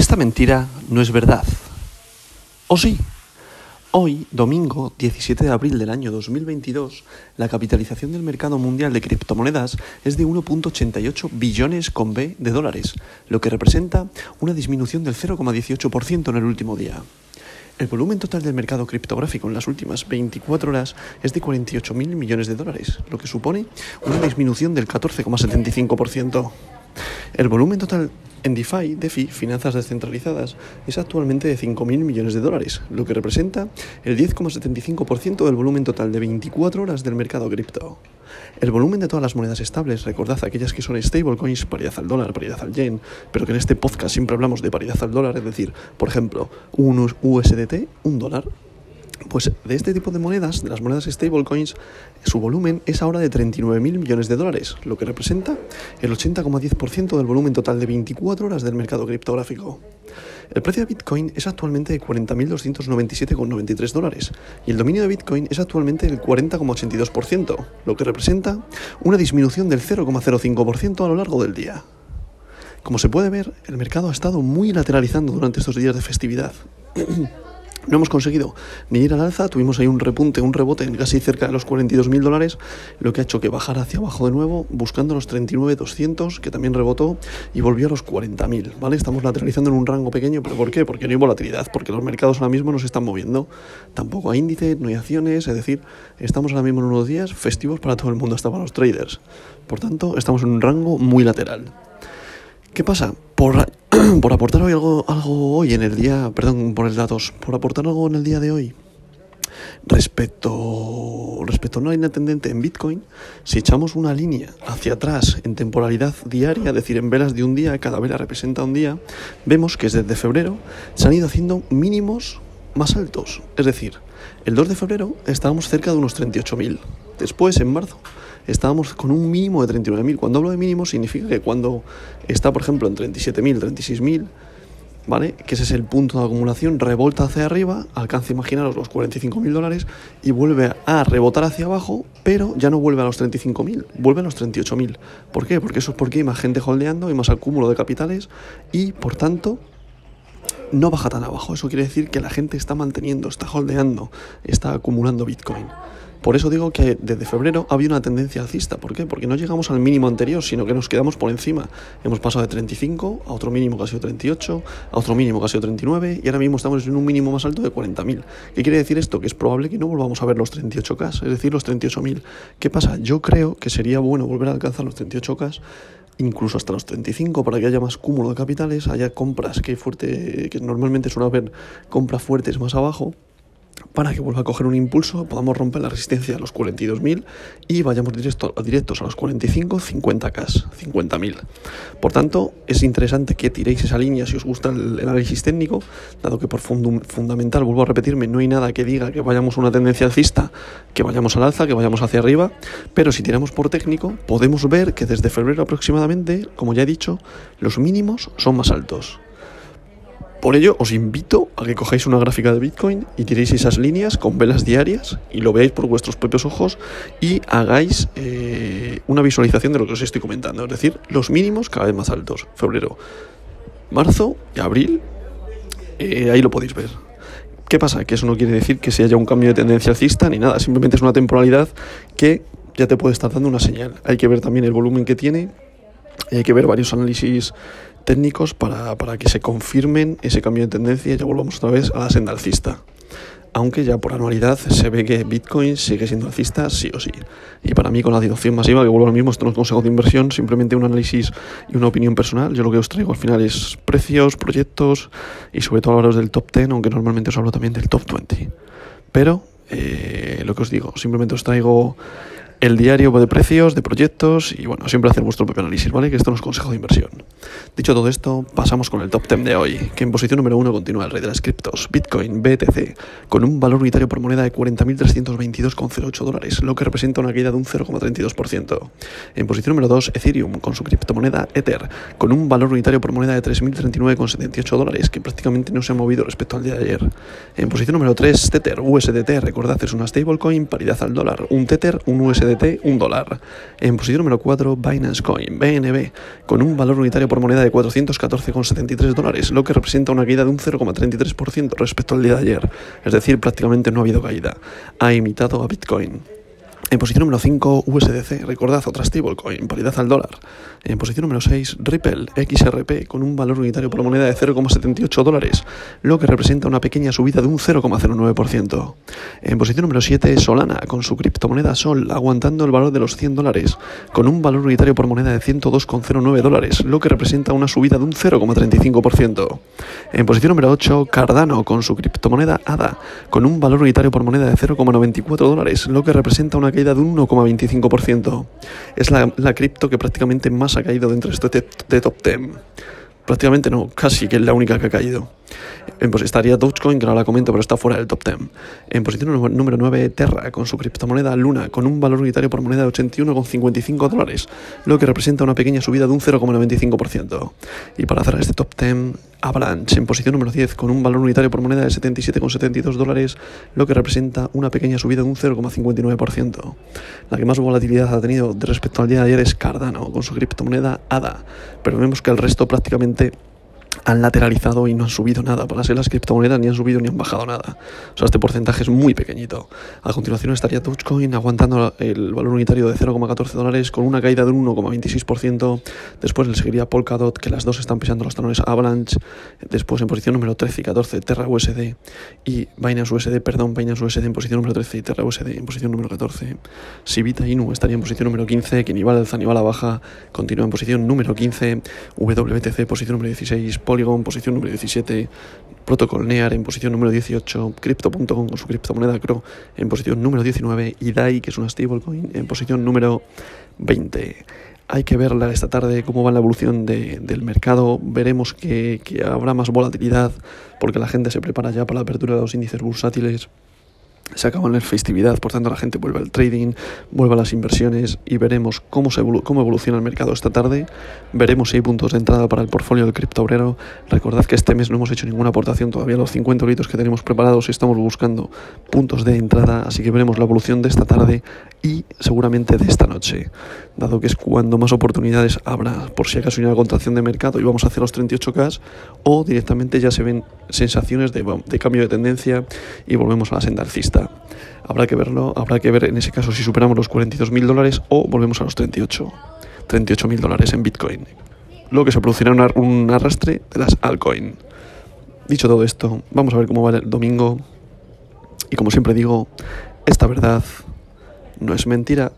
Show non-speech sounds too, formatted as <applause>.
Esta mentira no es verdad. ¿O sí? Hoy, domingo 17 de abril del año 2022, la capitalización del mercado mundial de criptomonedas es de 1.88 billones con B de dólares, lo que representa una disminución del 0,18% en el último día. El volumen total del mercado criptográfico en las últimas 24 horas es de 48.000 millones de dólares, lo que supone una disminución del 14,75%. El volumen total en DeFi, DeFi, finanzas descentralizadas, es actualmente de 5.000 millones de dólares, lo que representa el 10,75% del volumen total de 24 horas del mercado cripto. El volumen de todas las monedas estables, recordad aquellas que son stablecoins, paridad al dólar, paridad al yen, pero que en este podcast siempre hablamos de paridad al dólar, es decir, por ejemplo, un USDT, un dólar, pues de este tipo de monedas, de las monedas stablecoins, su volumen es ahora de 39.000 millones de dólares, lo que representa el 80,10% del volumen total de 24 horas del mercado criptográfico. El precio de Bitcoin es actualmente de 40.297,93 dólares y el dominio de Bitcoin es actualmente del 40,82%, lo que representa una disminución del 0,05% a lo largo del día. Como se puede ver, el mercado ha estado muy lateralizando durante estos días de festividad. No hemos conseguido ni ir al alza, tuvimos ahí un repunte, un rebote en casi cerca de los 42.000 dólares, lo que ha hecho que bajara hacia abajo de nuevo, buscando los 39.200, que también rebotó y volvió a los 40.000, ¿vale? Estamos lateralizando en un rango pequeño, ¿pero por qué? Porque no hay volatilidad, porque los mercados ahora mismo no se están moviendo, tampoco hay índice, no hay acciones, es decir, estamos ahora mismo en unos días festivos para todo el mundo, hasta para los traders. Por tanto, estamos en un rango muy lateral. ¿Qué pasa? Por, <clears throat> por aportar hoy algo, algo hoy en el día, perdón por el datos, por aportar algo en el día de hoy, respecto, respecto a una línea tendente en Bitcoin, si echamos una línea hacia atrás en temporalidad diaria, es decir, en velas de un día, cada vela representa un día, vemos que desde febrero se han ido haciendo mínimos más altos. Es decir, el 2 de febrero estábamos cerca de unos 38.000. Después, en marzo, estábamos con un mínimo de 39.000. Cuando hablo de mínimo significa que cuando está, por ejemplo, en 37.000, 36.000, ¿vale? Que ese es el punto de acumulación, revolta hacia arriba, alcanza, imaginaros, los 45.000 dólares y vuelve a rebotar hacia abajo, pero ya no vuelve a los 35.000, vuelve a los 38.000. ¿Por qué? Porque eso es porque hay más gente holdeando, hay más acúmulo de capitales y, por tanto, no baja tan abajo. Eso quiere decir que la gente está manteniendo, está holdeando, está acumulando Bitcoin. Por eso digo que desde febrero había una tendencia alcista. ¿Por qué? Porque no llegamos al mínimo anterior, sino que nos quedamos por encima. Hemos pasado de 35 a otro mínimo que ha sido 38, a otro mínimo que ha sido 39 y ahora mismo estamos en un mínimo más alto de 40.000. ¿Qué quiere decir esto? Que es probable que no volvamos a ver los 38K, es decir, los 38.000. ¿Qué pasa? Yo creo que sería bueno volver a alcanzar los 38K incluso hasta los 35 para que haya más cúmulo de capitales, haya compras que fuerte que normalmente suele haber compras fuertes más abajo para que vuelva a coger un impulso, podamos romper la resistencia a los 42.000 y vayamos directo, directos a los 45, 50K, 50.000. Por tanto, es interesante que tiréis esa línea si os gusta el, análisis técnico, dado que por fundamental, vuelvo a repetirme, no hay nada que diga que vayamos a una tendencia alcista, que vayamos al alza, que vayamos hacia arriba, pero si tiramos por técnico, podemos ver que desde febrero aproximadamente, como ya he dicho, los mínimos son más altos. Por ello, os invito a que cojáis una gráfica de Bitcoin y tiréis esas líneas con velas diarias y lo veáis por vuestros propios ojos y hagáis eh, una visualización de lo que os estoy comentando. Es decir, los mínimos cada vez más altos. Febrero, marzo y abril. Eh, ahí lo podéis ver. ¿Qué pasa? Que eso no quiere decir que se haya un cambio de tendencia alcista ni nada. Simplemente es una temporalidad que ya te puede estar dando una señal. Hay que ver también el volumen que tiene. Y hay que ver varios análisis técnicos para, para, que se confirmen ese cambio de tendencia y ya volvamos otra vez a la senda alcista. Aunque ya por anualidad se ve que Bitcoin sigue siendo alcista sí o sí. Y para mí con la adopción masiva, que vuelvo al mismo, esto no es consejo de inversión, simplemente un análisis y una opinión personal. Yo lo que os traigo al final es precios, proyectos y sobre todo hablaros del top 10, aunque normalmente os hablo también del top 20. Pero eh, lo que os digo, simplemente os traigo el diario de precios, de proyectos y bueno, siempre hacer vuestro propio análisis, ¿vale? Que esto no es consejo de inversión. Dicho todo esto, pasamos con el top 10 de hoy, que en posición número 1 continúa el rey de las criptos, Bitcoin, BTC, con un valor unitario por moneda de 40.322,08 dólares, lo que representa una caída de un 0,32%. En posición número 2, Ethereum, con su criptomoneda Ether, con un valor unitario por moneda de 3.039,78 dólares, que prácticamente no se ha movido respecto al día de ayer. En posición número 3, Tether, USDT, recordad, es una stablecoin, paridad al dólar, un Tether, un USDT Un dólar. En posición número 4, Binance Coin, BNB, con un valor unitario por moneda de 414,73 dólares, lo que representa una caída de un 0,33% respecto al día de ayer. Es decir, prácticamente no ha habido caída. Ha imitado a Bitcoin. En posición número 5, USDC, recordad otra stablecoin, paridad al dólar. En posición número 6, Ripple XRP, con un valor unitario por moneda de 0,78 dólares, lo que representa una pequeña subida de un 0,09%. En posición número 7, Solana, con su criptomoneda Sol, aguantando el valor de los 100 dólares, con un valor unitario por moneda de 102,09 dólares, lo que representa una subida de un 0,35%. En posición número 8, Cardano, con su criptomoneda ADA, con un valor unitario por moneda de 0,94 dólares, lo que representa una caída de un 1,25%. Es la, la cripto que prácticamente más ha caído dentro de este top 10. Prácticamente no, casi que es la única que ha caído. Pues estaría Dogecoin, que no la comento, pero está fuera del top 10. En posición número 9, Terra, con su criptomoneda Luna, con un valor unitario por moneda de 81,55 dólares, lo que representa una pequeña subida de un 0,95%. Y para cerrar este top 10, Avalanche, en posición número 10, con un valor unitario por moneda de 77,72 dólares, lo que representa una pequeña subida de un 0,59%. La que más volatilidad ha tenido respecto al día de ayer es Cardano, con su criptomoneda ADA, pero vemos que el resto prácticamente han lateralizado y no han subido nada. Para ser las criptomonedas ni han subido ni han bajado nada. O sea, este porcentaje es muy pequeñito. A continuación estaría Dogecoin aguantando el valor unitario de 0,14 dólares con una caída de un 1,26%. Después le seguiría Polkadot, que las dos están pisando los talones Avalanche. Después en posición número 13 y 14 Terra USD y Binance USD, perdón, Binance USD en posición número 13 y Terra USD en posición número 14. Sivita Inu estaría en posición número 15, que ni va alza la baja, continúa en posición número 15, WTC posición número 16, Polygon, posición número 17, Protocol NEAR en posición número 18, Crypto.com con su criptomoneda CRO en posición número 19 y DAI, que es una stablecoin, en posición número 20. Hay que verla esta tarde cómo va la evolución del mercado. Veremos que, que habrá más volatilidad porque la gente se prepara ya para la apertura de los índices bursátiles se acaba la festividad, por tanto la gente vuelve al trading, vuelve a las inversiones y veremos cómo, se cómo evoluciona el mercado esta tarde. Veremos si hay puntos de entrada para el portfolio del cripto obrero. Recordad que este mes no hemos hecho ninguna aportación todavía los 50 litros que tenemos preparados y estamos buscando puntos de entrada, así que veremos la evolución de esta tarde y seguramente de esta noche, dado que es cuando más oportunidades habrá, por si acaso hay una contracción de mercado y vamos a hacer los 38K o directamente ya se ven sensaciones de, de cambio de tendencia y volvemos a la senda alcista. Habrá que verlo, habrá que ver en ese caso si superamos los 42.000 dólares o volvemos a los 38. 38.000 dólares en Bitcoin. Luego que se producirá un arrastre de las altcoin. Dicho todo esto, vamos a ver cómo va el domingo. Y como siempre digo, esta verdad no es mentira.